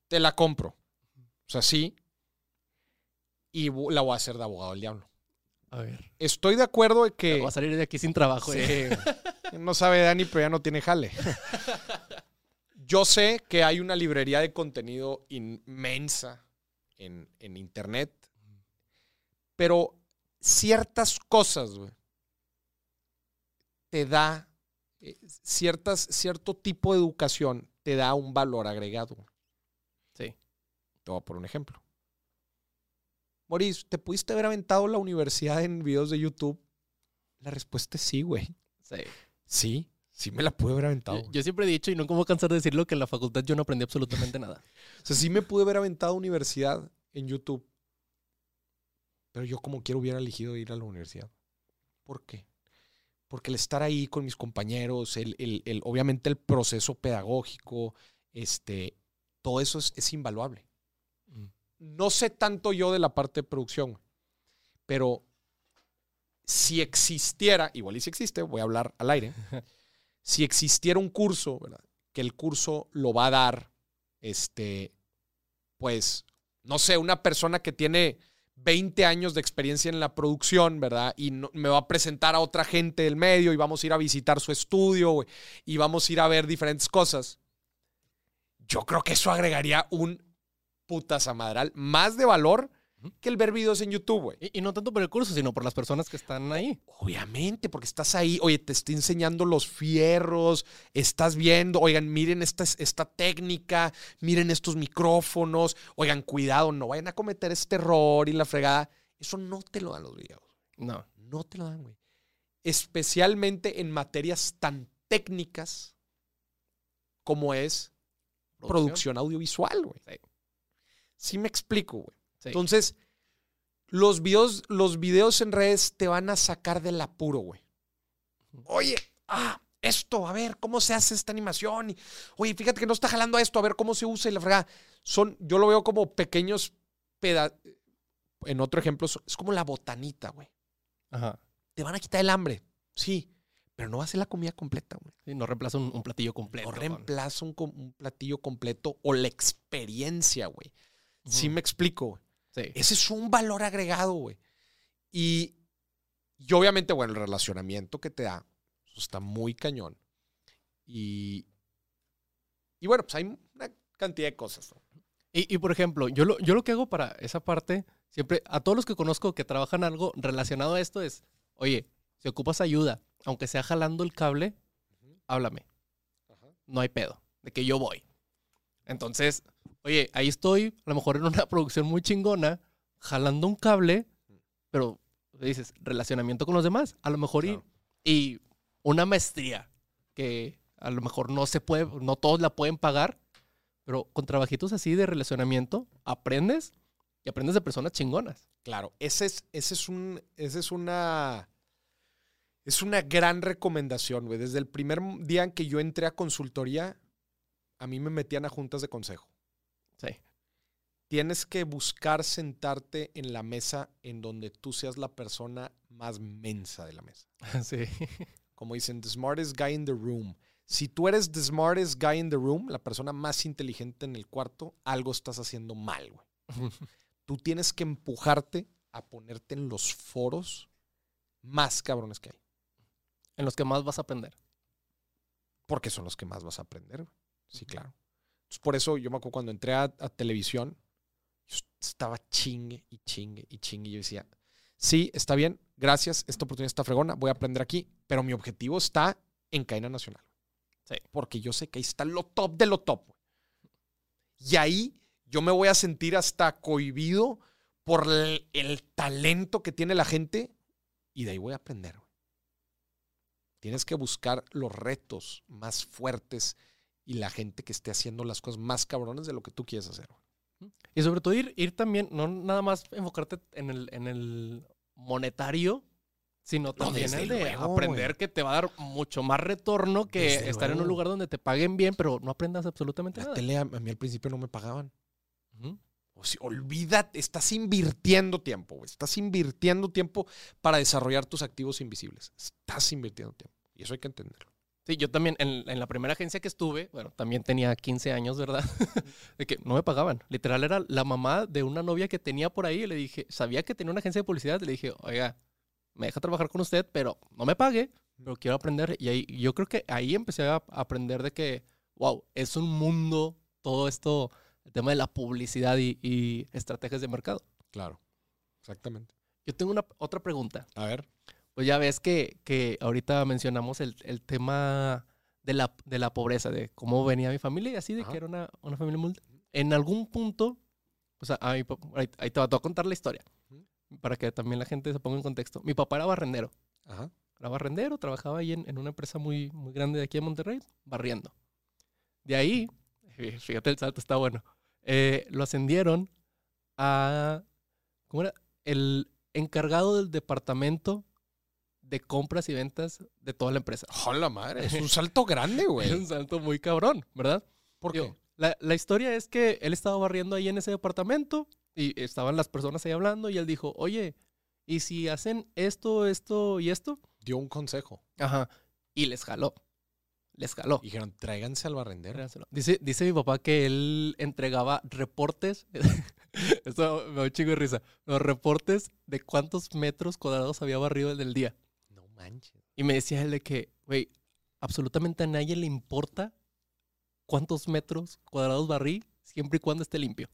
[SPEAKER 2] Te la compro. O sea, sí. Y la voy a hacer de abogado del diablo.
[SPEAKER 1] A ver.
[SPEAKER 2] Estoy de acuerdo de que.
[SPEAKER 1] Voy a salir de aquí sin trabajo.
[SPEAKER 2] Sí. (laughs) no sabe Dani, pero ya no tiene jale. (laughs) Yo sé que hay una librería de contenido inmensa en, en internet, pero ciertas cosas, güey, te da eh, ciertas, cierto tipo de educación, te da un valor agregado.
[SPEAKER 1] Sí.
[SPEAKER 2] Te voy a poner un ejemplo. Maurice, ¿te pudiste haber aventado la universidad en videos de YouTube? La respuesta es sí, güey.
[SPEAKER 1] Sí.
[SPEAKER 2] Sí, sí me la pude haber aventado.
[SPEAKER 1] Yo, siempre he dicho, y no como cansar de decirlo, que en la facultad yo no aprendí absolutamente nada.
[SPEAKER 2] o sea, sí me pude haber aventado universidad en YouTube. Pero yo como quiero hubiera elegido ir a la universidad. ¿Por qué? Porque el estar ahí con mis compañeros, el, el, obviamente el proceso pedagógico, este, todo eso es, invaluable. No sé tanto yo de la parte de producción, pero si existiera, igual y si existe, voy a hablar al aire, (laughs) si existiera un curso, ¿verdad? que el curso lo va a dar, este, pues, no sé, una persona que tiene 20 años de experiencia en la producción, ¿verdad? Y me va a presentar a otra gente del medio y vamos a ir a visitar su estudio y vamos a ir a ver diferentes cosas. Yo creo que eso agregaría un putazamadral más de valor que el ver videos en YouTube, güey.
[SPEAKER 1] Y, no tanto por el curso, sino por las personas que están ahí.
[SPEAKER 2] Obviamente, porque estás ahí, oye, te estoy enseñando los fierros, estás viendo, oigan, miren esta, esta técnica, miren estos micrófonos, oigan, cuidado, no vayan a cometer este error y la fregada. Eso no te lo dan los videos.
[SPEAKER 1] No.
[SPEAKER 2] No te lo dan, güey. Especialmente en materias tan técnicas como es producción, audiovisual, güey. Sí. Sí me explico, güey. Entonces, los videos, los videos en redes te van a sacar del apuro, güey. Oye, ah, esto, a ver, ¿cómo se hace esta animación? oye, fíjate que no está jalando a esto, a ver cómo se usa y la fregada. Son, yo lo veo como pequeños pedazos. En otro ejemplo, es como la botanita, güey.
[SPEAKER 1] Ajá.
[SPEAKER 2] Te van a quitar el hambre, sí, pero no va a ser la comida completa, güey.
[SPEAKER 1] Sí, no reemplaza un, platillo completo.
[SPEAKER 2] No reemplaza un, un, platillo completo o la experiencia, güey. Sí me explico. Ese es un valor agregado, güey. Y, obviamente, bueno, el relacionamiento que te da está muy cañón. Y, y bueno, pues hay una cantidad de cosas.
[SPEAKER 1] Y, por ejemplo, yo lo, yo lo que hago para esa parte, siempre, a todos los que conozco que trabajan algo relacionado a esto es, oye, si ocupas ayuda, aunque sea jalando el cable, háblame. No hay pedo, de que yo voy. Entonces, oye, ahí estoy, a lo mejor en una (laughs) producción muy chingona, jalando un cable, pero dices, relacionamiento con los demás, a lo mejor y, una maestría que a lo mejor no se puede, no todos la pueden pagar, pero con trabajitos así de relacionamiento aprendes y aprendes de personas chingonas.
[SPEAKER 2] Claro, ese es, ese es un, ese es una, es una gran recomendación, güey. Desde el primer día en que yo entré a consultoría, a mí me metían a juntas de consejo.
[SPEAKER 1] Sí.
[SPEAKER 2] Tienes que buscar sentarte en la mesa en donde tú seas la persona más mensa de la mesa. (laughs)
[SPEAKER 1] Sí.
[SPEAKER 2] Como dicen, the smartest guy in the room. Si tú eres the smartest guy in the room, la persona más inteligente en el cuarto, algo estás haciendo mal, güey. (laughs) tú tienes que empujarte a ponerte en los foros más cabrones que hay.
[SPEAKER 1] En los que más vas a aprender.
[SPEAKER 2] Porque son los que más vas a aprender. Sí, claro por eso yo me acuerdo cuando entré a, televisión, yo estaba chingue y chingue y chingue. Y yo decía, sí, está bien, gracias, esta oportunidad está fregona, voy a aprender aquí, pero mi objetivo está en cadena nacional.
[SPEAKER 1] Sí.
[SPEAKER 2] Porque yo sé que ahí está lo top de lo top. Y ahí yo me voy a sentir hasta cohibido por el, el talento que tiene la gente y de ahí voy a aprender. Tienes que buscar los retos más fuertes y la gente que esté haciendo las cosas más cabrones de lo que tú quieres hacer.
[SPEAKER 1] Y sobre todo ir, ir también, no nada más enfocarte en el, en el monetario, sino también el de aprender que te va a dar mucho más retorno que estar en un lugar donde te paguen bien, pero no aprendas absolutamente nada.
[SPEAKER 2] Tele, a mí al principio no me pagaban. O sea, olvídate, estás invirtiendo tiempo, güey. Estás invirtiendo tiempo para desarrollar tus activos invisibles. Estás invirtiendo tiempo. Y eso hay que entenderlo.
[SPEAKER 1] Sí, yo también en, la primera agencia que estuve, bueno, también tenía 15 años, ¿verdad? (laughs) de que no me pagaban. Literal era la mamá de una novia que tenía por ahí. Y le dije, sabía que tenía una agencia de publicidad. Le dije, oiga, me deja trabajar con usted, pero no me pague, pero quiero aprender. Y ahí, yo creo que ahí empecé a aprender de que, wow, es un mundo todo esto, el tema de la publicidad y, estrategias de mercado.
[SPEAKER 2] Claro, exactamente.
[SPEAKER 1] Yo tengo una otra pregunta.
[SPEAKER 2] A ver.
[SPEAKER 1] Pues ya ves que, que ahorita mencionamos el, el tema de la, de la, pobreza, de cómo venía mi familia y así, de que era una, una familia muy... En algún punto, o sea, ahí, ahí te voy a contar la historia para que también la gente se ponga en contexto. Mi papá era barrendero. Ajá. Era barrendero, trabajaba ahí en, una empresa muy, muy grande de aquí en Monterrey, barriendo. De ahí, fíjate el salto, está bueno. Eh, lo ascendieron a. ¿Cómo era? El encargado del departamento de compras y ventas de toda la empresa.
[SPEAKER 2] ¡Hola madre! Es un (laughs) salto grande, güey.
[SPEAKER 1] es un salto muy cabrón, ¿verdad?
[SPEAKER 2] ¿Por qué?
[SPEAKER 1] La, la, historia es que él estaba barriendo ahí en ese departamento y estaban las personas ahí hablando y él dijo, oye, ¿y si hacen esto, esto y esto?
[SPEAKER 2] Dio un consejo.
[SPEAKER 1] Ajá. Y les jaló. Les jaló.
[SPEAKER 2] dijeron, tráiganse al barrendero.
[SPEAKER 1] Dice, dice mi papá que él entregaba reportes. (laughs) Esto me da chingo de risa. Los reportes de cuántos metros cuadrados había barrido en el día.
[SPEAKER 2] Manches.
[SPEAKER 1] Y me decía él de que, güey, absolutamente a nadie le importa cuántos metros cuadrados barrí siempre y cuando esté limpio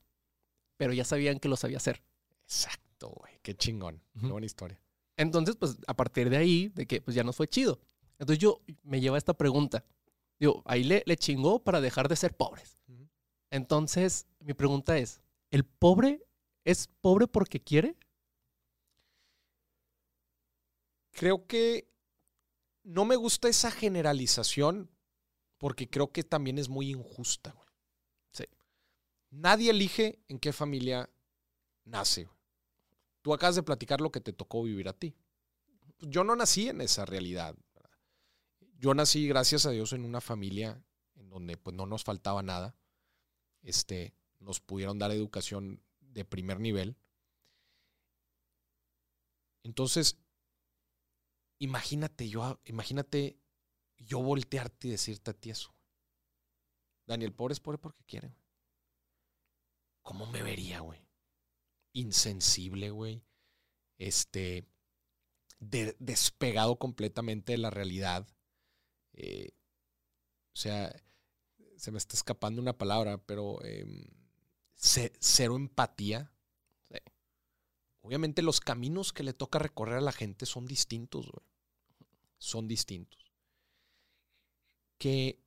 [SPEAKER 1] pero ya sabían que lo sabía hacer.
[SPEAKER 2] Exacto, güey. Qué chingón. Qué buena historia.
[SPEAKER 1] Entonces, pues a partir de ahí, de que pues ya nos fue chido. Entonces yo me lleva esta pregunta. Digo, ahí le, le chingó para dejar de ser pobres. Entonces, mi pregunta es, ¿el pobre es pobre porque quiere?
[SPEAKER 2] Creo que no me gusta esa generalización porque creo que también es muy injusta. Güey. Nadie elige en qué familia nace. Tú acabas de platicar lo que te tocó vivir a ti. Yo no nací en esa realidad. Yo nací, gracias a Dios, en una familia en donde pues, no nos faltaba nada. Este, nos pudieron dar educación de primer nivel. Entonces, imagínate yo, imagínate yo voltearte y decirte a ti eso. Daniel, pobre es pobre porque quiere. ¿Cómo me vería, güey? Insensible, güey. Este. despegado completamente de la realidad. Eh, o sea, se me está escapando una palabra, pero em, cero empatía. Obviamente los caminos que le toca recorrer a la gente son distintos, güey. Son distintos. Que,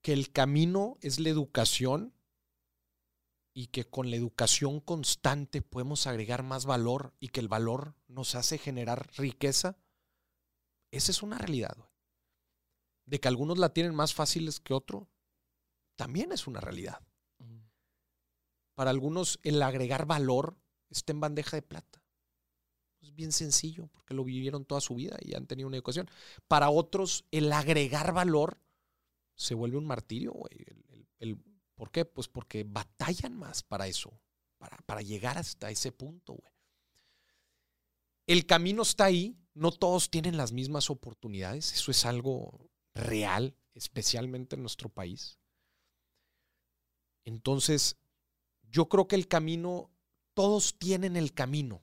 [SPEAKER 2] que el camino es la educación y que con la educación constante podemos agregar más valor y que el valor nos hace generar riqueza, esa es una realidad. De que algunos la tienen más fáciles que otros, también es una realidad. Para algunos el agregar valor está en bandeja de plata. Es bien sencillo porque lo vivieron toda su vida y han tenido una educación. Para otros el agregar valor se vuelve un martirio. el ¿Por qué? Pues porque batallan más para eso, para, para llegar hasta ese punto, güey. El camino está ahí, no todos tienen las mismas oportunidades, eso es algo real, especialmente en nuestro país. Entonces, yo creo que el camino, todos tienen el camino.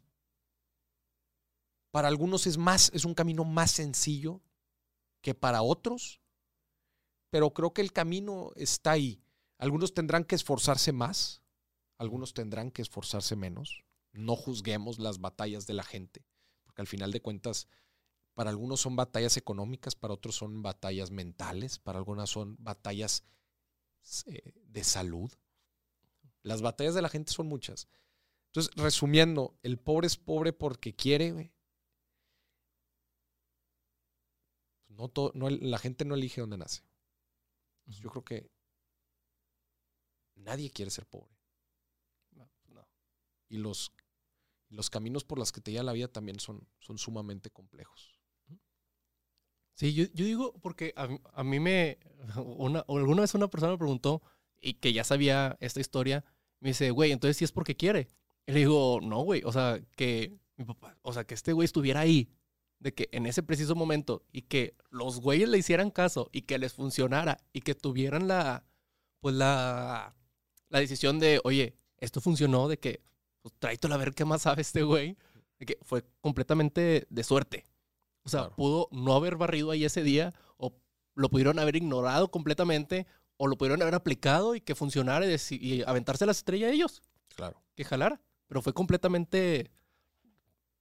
[SPEAKER 2] Para algunos es más, es un camino más sencillo que para otros, pero creo que el camino está ahí. Algunos tendrán que esforzarse más, algunos tendrán que esforzarse menos. No juzguemos las batallas de la gente, porque al final de cuentas, para algunos son batallas económicas, para otros son batallas mentales, para algunas son batallas eh, de salud. Las batallas de la gente son muchas. Entonces, resumiendo, el pobre es pobre porque quiere. No, no la gente no elige dónde nace. Yo creo que Nadie quiere ser pobre. No, Y los, los caminos por los que te lleva la vida también son, son sumamente complejos.
[SPEAKER 1] Sí, yo, digo, porque a, mí me. (laughs) Una, alguna vez una persona me preguntó, y que ya sabía esta historia, Me dice, güey, entonces sí es porque quiere. Y le digo, no, güey, o sea, que mi papá, o sea, que este güey estuviera ahí, de que en ese preciso momento, y que los güeyes le hicieran caso, y que les funcionara, y que tuvieran la, pues la, la decisión de, oye, esto funcionó, de que, pues tráetelo a ver qué más sabe este güey, de que fue completamente de suerte. O sea, pudo no haber barrido ahí ese día, o lo pudieron haber ignorado completamente, o lo pudieron haber aplicado y que funcionara y, aventarse la estrella a ellos.
[SPEAKER 2] Claro.
[SPEAKER 1] Que jalara. Pero fue completamente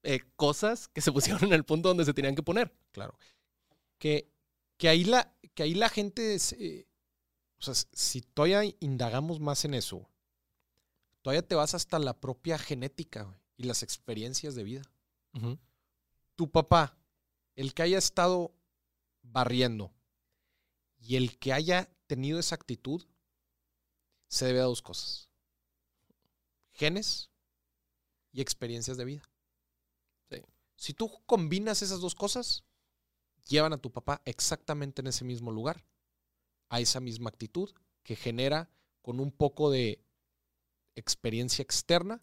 [SPEAKER 1] eh, cosas que se (laughs) pusieron en el punto donde se tenían que poner.
[SPEAKER 2] Claro. Que, que, ahí, la, que ahí la gente, o sea, si todavía indagamos más en eso, todavía te vas hasta la propia genética y las experiencias de vida. Tu papá, el que haya estado barriendo y el que haya tenido esa actitud, se debe a dos cosas. Genes y experiencias de vida. Si tú combinas esas dos cosas, llevan a tu papá exactamente en ese mismo lugar, a esa misma actitud que genera con un poco de experiencia externa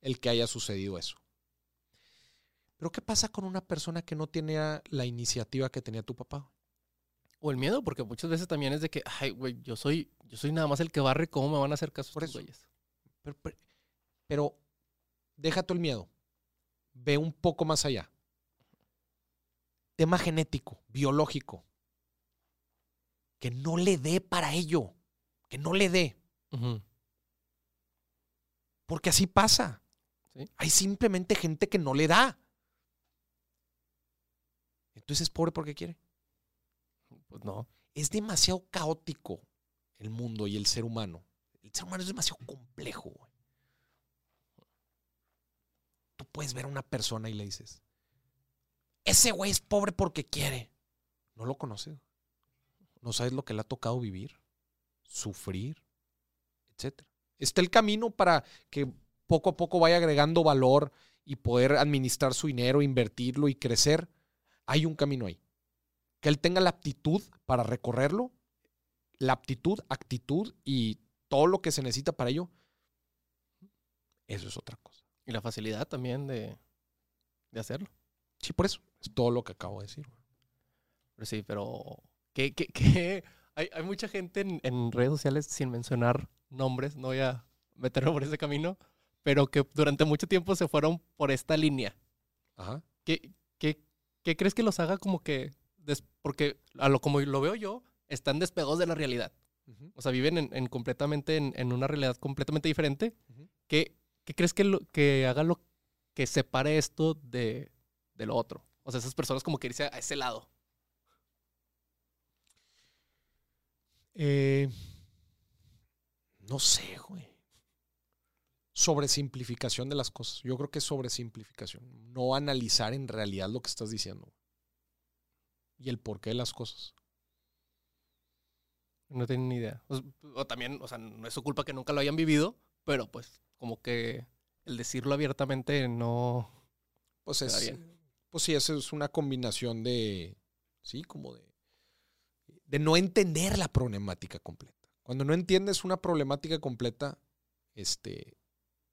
[SPEAKER 2] el que haya sucedido eso. Pero ¿qué pasa con una persona que no tiene la iniciativa que tenía tu papá?
[SPEAKER 1] O el miedo, porque muchas veces también es de que, ay, güey, yo soy, yo soy nada más el que barre, ¿cómo me van a hacer caso
[SPEAKER 2] Por estos güeyes? Pero, pero, deja el miedo. Ve un poco más allá. Tema genético, biológico. Que no le dé para ello. Que no le dé. Porque así pasa. Hay simplemente gente que no le da. Entonces es pobre porque quiere.
[SPEAKER 1] Pues no.
[SPEAKER 2] Es demasiado caótico el mundo y el ser humano. El ser humano es demasiado complejo. Tú puedes ver a una persona y le dices, ese güey es pobre porque quiere. No lo conoces. No sabes lo que le ha tocado vivir, sufrir, etc. Está el camino para que poco a poco vaya agregando valor y poder administrar su dinero, invertirlo y crecer. Hay un camino ahí que él tenga la aptitud para recorrerlo, la aptitud, actitud y todo lo que se necesita para ello, eso es otra cosa.
[SPEAKER 1] Y la facilidad también de, hacerlo.
[SPEAKER 2] Sí, por eso. Es todo lo que acabo de decir.
[SPEAKER 1] Pero sí, pero ¿qué, qué, (laughs) Hay, hay, mucha gente en, redes sociales, sin mencionar nombres, no voy a meterme por ese camino, pero que durante mucho tiempo se fueron por esta línea.
[SPEAKER 2] Ajá.
[SPEAKER 1] ¿Qué, qué, qué crees que los haga como que porque a lo como lo veo yo, están despegados de la realidad. O sea, viven en, completamente en, una realidad completamente diferente. ¿Qué, crees que, lo, que haga lo que separe esto de, lo otro? O sea, esas personas como que irse a ese lado.
[SPEAKER 2] Eh, no sé, güey. Sobresimplificación de las cosas. Yo creo que es sobresimplificación. No analizar en realidad lo que estás diciendo y el porqué de las cosas.
[SPEAKER 1] No tienen ni idea. O, también, o sea, no es su culpa que nunca lo hayan vivido, pero pues como que el decirlo abiertamente no...
[SPEAKER 2] Pues es... Pues sí, eso es una combinación de... Sí, como de... De no entender la problemática completa. Cuando no entiendes una problemática completa, este,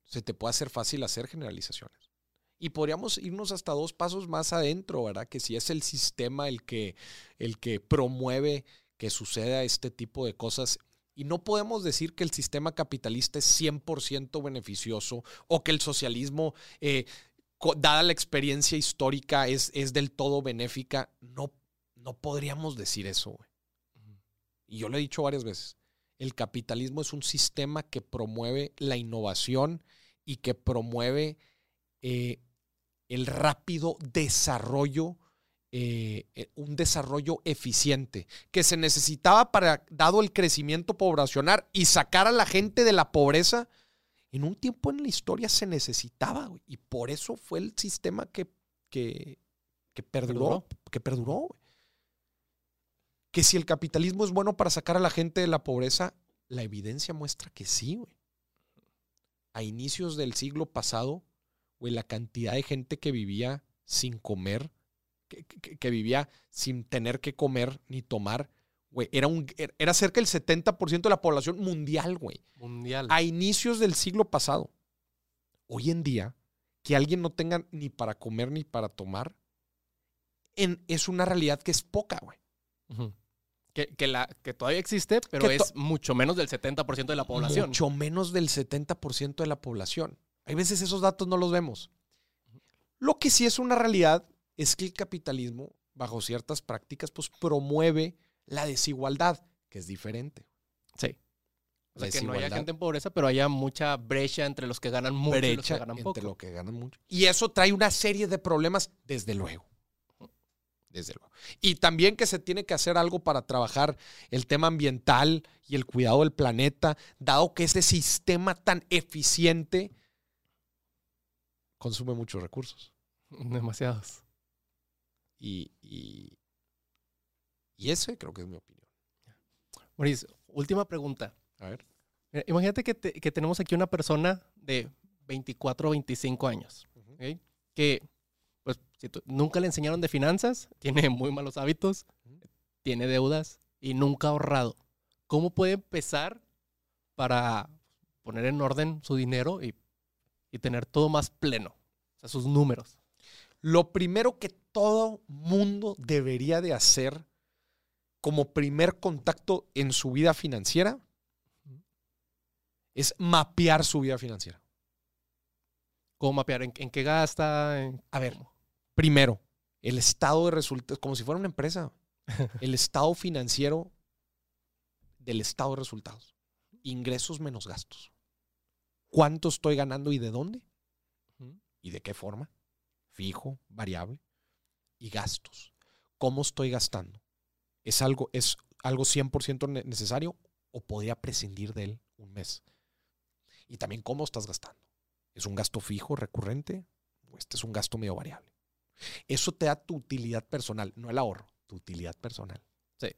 [SPEAKER 2] se te puede hacer fácil hacer generalizaciones. Y podríamos irnos hasta dos pasos más adentro, ¿verdad? Que si es el sistema el que, el que promueve que suceda este tipo de cosas. Y no podemos decir que el sistema capitalista es 100% beneficioso o que el socialismo, eh, dada la experiencia histórica, es, es del todo benéfica. No, no podríamos decir eso. Y yo lo he dicho varias veces. El capitalismo es un sistema que promueve la innovación y que promueve eh, el rápido desarrollo, eh, eh, un desarrollo eficiente que se necesitaba para, dado el crecimiento poblacional y sacar a la gente de la pobreza, en un tiempo en la historia se necesitaba y por eso fue el sistema que, que, perduró, que perduró. Que si el capitalismo es bueno para sacar a la gente de la pobreza, la evidencia muestra que sí. A inicios del siglo pasado, güey, la cantidad de gente que vivía sin comer, que, vivía sin tener que comer ni tomar, Güey, era, un, era cerca del 70% de la población mundial, güey.
[SPEAKER 1] Mundial.
[SPEAKER 2] A inicios del siglo pasado. Hoy en día, que alguien no tenga ni para comer ni para tomar, en, es una realidad que es poca, güey.
[SPEAKER 1] que, la, que todavía existe, pero es mucho menos del 70% de la población.
[SPEAKER 2] Mucho menos del 70% de la población. Hay veces esos datos no los vemos. Lo que sí es una realidad es que el capitalismo, bajo ciertas prácticas, pues promueve la desigualdad, que es diferente.
[SPEAKER 1] Sí. O sea, que no haya gente en pobreza, pero haya mucha brecha entre los que ganan mucho y los que ganan poco.
[SPEAKER 2] Entre los que ganan mucho. Y eso trae una serie de problemas, desde luego. Desde luego. Y también que se tiene que hacer algo para trabajar el tema ambiental y el cuidado del planeta, dado que ese sistema tan eficiente consume muchos recursos.
[SPEAKER 1] Demasiados.
[SPEAKER 2] Y, y, y ese creo que es mi opinión.
[SPEAKER 1] Mauricio, última pregunta.
[SPEAKER 2] A ver.
[SPEAKER 1] imagínate que, tenemos aquí una persona de 24 o 25 años, que pues nunca le enseñaron de finanzas, (laughs) tiene muy malos hábitos, tiene deudas y nunca ha ahorrado. ¿Cómo puede empezar para poner en orden su dinero y, y tener todo más pleno? O sea, sus números.
[SPEAKER 2] Lo primero que todo mundo debería de hacer como primer contacto en su vida financiera es mapear su vida financiera.
[SPEAKER 1] ¿Cómo mapear? ¿En, qué gasta?
[SPEAKER 2] A ver, primero, el estado de resultados, como si fuera una empresa, (laughs) el estado financiero del estado de resultados. Ingresos menos gastos. ¿Cuánto estoy ganando y de dónde? ¿Y de qué forma? Fijo, variable. Y gastos. ¿Cómo estoy gastando? ¿Es algo, es algo 100% necesario o podría prescindir de él un mes? Y también cómo estás gastando. ¿Es un gasto fijo, recurrente? ¿O este es un gasto medio variable? Eso te da tu utilidad personal, no el ahorro, tu utilidad personal.
[SPEAKER 1] Sí.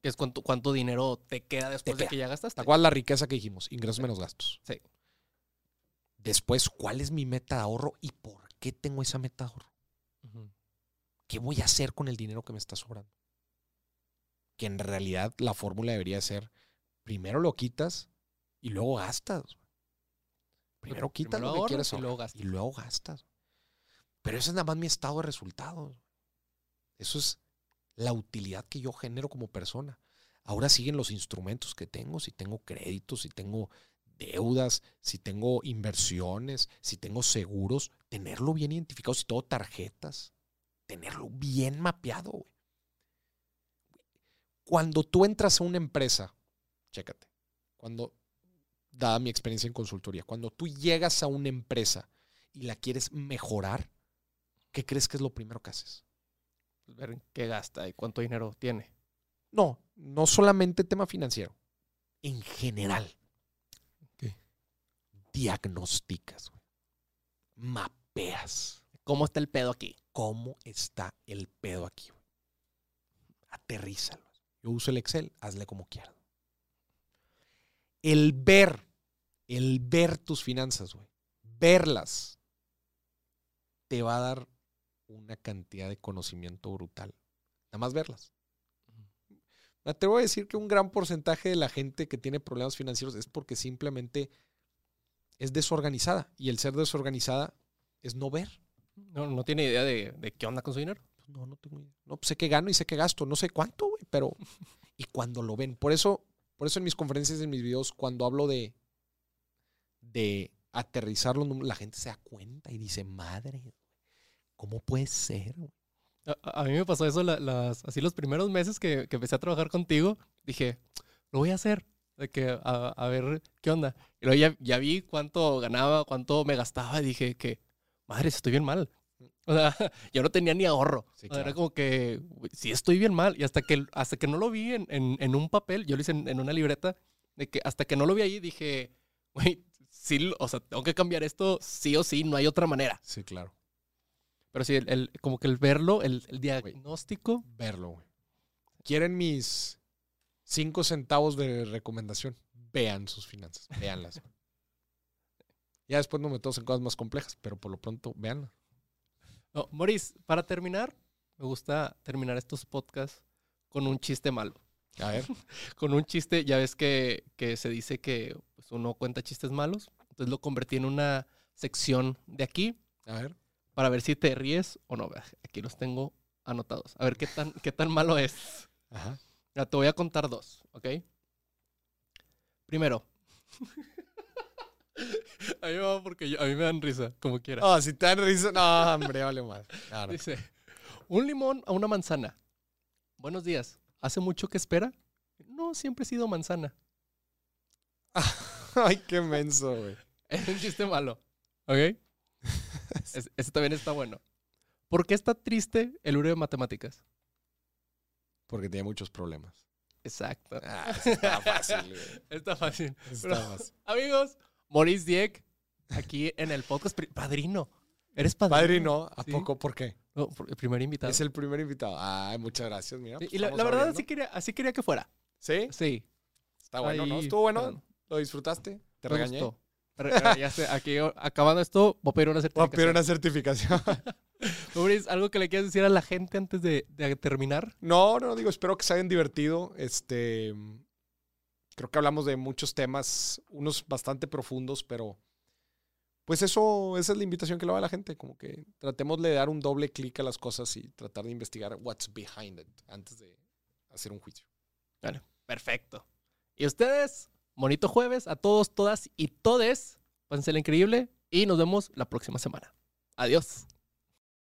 [SPEAKER 1] Que es cuánto, cuánto dinero te queda después de que ya gastaste.
[SPEAKER 2] ¿Cuál la riqueza que dijimos? Ingresos menos gastos.
[SPEAKER 1] Sí.
[SPEAKER 2] Después, ¿cuál es mi meta de ahorro y por qué tengo esa meta de ahorro? ¿Qué voy a hacer con el dinero que me está sobrando? Que en realidad la fórmula debería ser, primero lo quitas y luego gastas. Primero quitas lo que quieres
[SPEAKER 1] y luego gastas.
[SPEAKER 2] Y luego gastas. Pero eso es nada más mi estado de resultados. Eso es la utilidad que yo genero como persona. Ahora siguen los instrumentos que tengo, si tengo créditos, si tengo deudas, si tengo inversiones, si tengo seguros, tenerlo bien identificado, si tengo tarjetas, tenerlo bien mapeado. Cuando tú entras a una empresa, chécate, cuando dada mi experiencia en consultoría, cuando tú llegas a una empresa y la quieres mejorar, ¿qué crees que es lo primero que haces?
[SPEAKER 1] Pues ver qué gasta y cuánto dinero tiene.
[SPEAKER 2] No, no solamente tema financiero, en general. Diagnosticas, mapeas.
[SPEAKER 1] ¿Cómo está el pedo aquí?
[SPEAKER 2] ¿Cómo está el pedo aquí? Aterrízalo. Yo uso el Excel, hazle como quieras el ver, el ver tus finanzas, güey, verlas, te va a dar una cantidad de conocimiento brutal. Nada más verlas. Me atrevo a decir que un gran porcentaje de la gente que tiene problemas financieros es porque simplemente es desorganizada. Y el ser desorganizada es no ver.
[SPEAKER 1] No, no tiene idea de, qué onda con su dinero.
[SPEAKER 2] Pues no, no tengo idea. No, pues sé que gano y sé que gasto. No sé cuánto, güey, pero. (laughs) y cuando lo ven. Por eso por eso en mis conferencias, en mis videos, cuando hablo de, de aterrizarlo, la gente se da cuenta y dice, madre, ¿cómo puede ser?
[SPEAKER 1] A, mí me pasó eso las, así los primeros meses que, empecé a trabajar contigo. Dije, lo voy a hacer. De que, a, ver qué onda. Y luego ya, ya, vi cuánto ganaba, cuánto me gastaba y dije que, madre, estoy bien mal. (laughs) O sea, yo no tenía ni ahorro. Era como que, sí estoy bien mal. Y hasta que, hasta que no lo vi en, en, un papel, yo lo hice en, una libreta, de que hasta que no lo vi ahí dije, güey, sí, o sea, tengo que cambiar esto sí o sí, no hay otra manera.
[SPEAKER 2] Sí, claro.
[SPEAKER 1] Pero sí, el, como que el verlo, el, diagnóstico.
[SPEAKER 2] verlo, güey. ¿Quieren mis cinco centavos de recomendación? Vean sus finanzas, véanlas. (laughs) ya después no me metemos en cosas más complejas, pero por lo pronto, véanlas.
[SPEAKER 1] No, Maurice, para terminar, me gusta terminar estos podcasts con un chiste malo.
[SPEAKER 2] A ver. (laughs)
[SPEAKER 1] con un chiste, ya ves que, que se dice que pues, uno cuenta chistes malos. Entonces lo convertí en una sección de aquí.
[SPEAKER 2] A ver.
[SPEAKER 1] Para ver si te ríes o no. Aquí los tengo anotados. A ver qué tan, qué tan malo es. Ajá. Ya te voy a contar dos, ¿ok? Primero. (laughs) Ahí va porque a mí me dan risa, como quiera.
[SPEAKER 2] Ah, si te dan risa, no, hombre, vale más.
[SPEAKER 1] Dice, un limón a una manzana. Buenos días. ¿Hace mucho que espera? No, siempre he sido manzana. (laughs)
[SPEAKER 2] Ay, qué menso, güey. (laughs)
[SPEAKER 1] Es un chiste malo. ¿Ok? ese también está bueno. ¿Por qué está triste el libro de matemáticas?
[SPEAKER 2] Porque tiene muchos problemas.
[SPEAKER 1] Exacto.
[SPEAKER 2] Ah, (laughs) está fácil, güey.
[SPEAKER 1] Está fácil. Está fácil. Amigos, Maurice Dieck, aquí en el podcast. Padrino. ¿Eres padrino?
[SPEAKER 2] Padrino, ¿a poco? ¿Por qué?
[SPEAKER 1] el primer invitado.
[SPEAKER 2] Es el primer invitado. Ay, muchas gracias, mira.
[SPEAKER 1] y pues la, verdad, así quería, así quería que fuera.
[SPEAKER 2] ¿Sí?
[SPEAKER 1] Sí.
[SPEAKER 2] Está bueno, ¿no? ¿Estuvo bueno? ¿Lo disfrutaste? ¿Te regañé?
[SPEAKER 1] ya sé, aquí acabando esto, voy a pedir una certificación.
[SPEAKER 2] Voy a pedir una certificación. (laughs) (laughs)
[SPEAKER 1] ¿algo que le quieras decir a la gente antes de, de, terminar?
[SPEAKER 2] No, no, digo, espero que se hayan divertido. Este, creo que hablamos de muchos temas, unos bastante profundos, pero pues eso, esa es la invitación que le va a la gente, como que tratemos de dar un doble clic a las cosas y tratar de investigar what's behind it antes de hacer un juicio.
[SPEAKER 1] Bueno, perfecto. ¿Y ustedes? Bonito jueves a todos, todas y todes. Pásense increíble y nos vemos la próxima semana. Adiós.